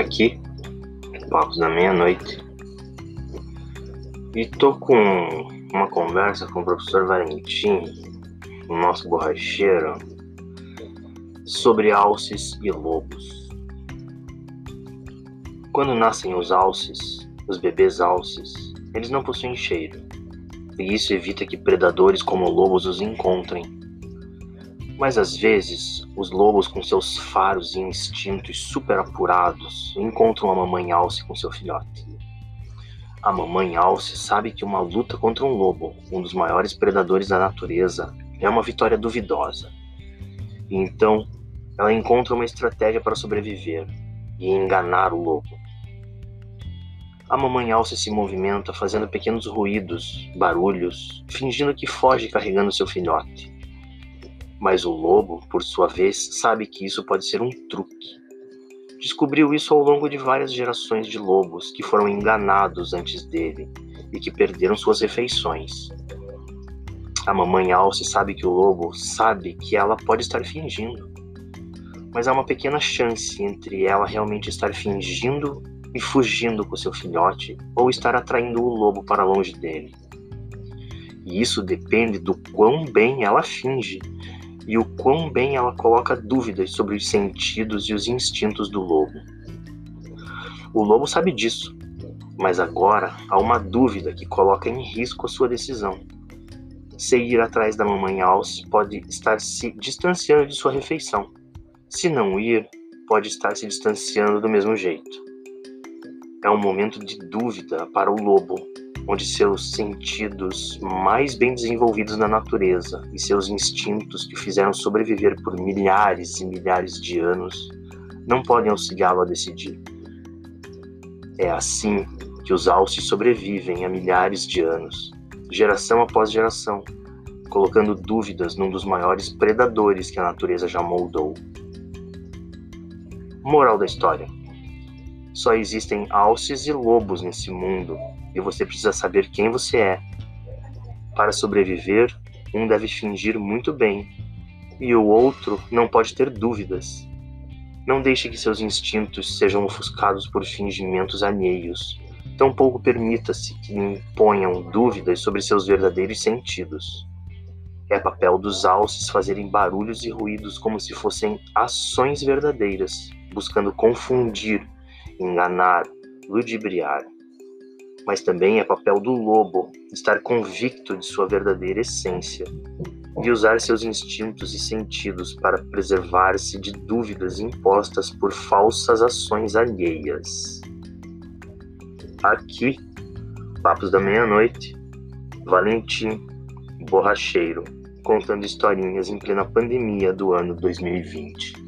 aqui, Papos da Meia-Noite, e tô com uma conversa com o professor Valentim, o nosso borracheiro, sobre alces e lobos. Quando nascem os alces, os bebês alces, eles não possuem cheiro, e isso evita que predadores como lobos os encontrem mas às vezes, os lobos, com seus faros e instintos super apurados, encontram a mamãe alce com seu filhote. A mamãe alce sabe que uma luta contra um lobo, um dos maiores predadores da natureza, é uma vitória duvidosa. E então, ela encontra uma estratégia para sobreviver e enganar o lobo. A mamãe alce se movimenta fazendo pequenos ruídos, barulhos, fingindo que foge carregando seu filhote. Mas o lobo, por sua vez, sabe que isso pode ser um truque. Descobriu isso ao longo de várias gerações de lobos que foram enganados antes dele e que perderam suas refeições. A mamãe Alce sabe que o lobo sabe que ela pode estar fingindo, mas há uma pequena chance entre ela realmente estar fingindo e fugindo com seu filhote ou estar atraindo o lobo para longe dele. E isso depende do quão bem ela finge e o quão bem ela coloca dúvidas sobre os sentidos e os instintos do lobo. O lobo sabe disso, mas agora há uma dúvida que coloca em risco a sua decisão. Se ir atrás da mamãe Alce pode estar se distanciando de sua refeição. Se não ir, pode estar se distanciando do mesmo jeito. É um momento de dúvida para o lobo onde seus sentidos mais bem desenvolvidos na natureza e seus instintos que fizeram sobreviver por milhares e milhares de anos não podem auxiliá-lo a decidir. É assim que os alces sobrevivem há milhares de anos, geração após geração, colocando dúvidas num dos maiores predadores que a natureza já moldou. Moral da história: só existem alces e lobos nesse mundo e você precisa saber quem você é. Para sobreviver, um deve fingir muito bem e o outro não pode ter dúvidas. Não deixe que seus instintos sejam ofuscados por fingimentos alheios. Tampouco permita-se que lhe imponham dúvidas sobre seus verdadeiros sentidos. É papel dos alces fazerem barulhos e ruídos como se fossem ações verdadeiras, buscando confundir, enganar, ludibriar mas também é papel do lobo estar convicto de sua verdadeira essência e usar seus instintos e sentidos para preservar-se de dúvidas impostas por falsas ações alheias. Aqui, Papos da Meia-Noite, Valentim, borracheiro, contando historinhas em plena pandemia do ano 2020.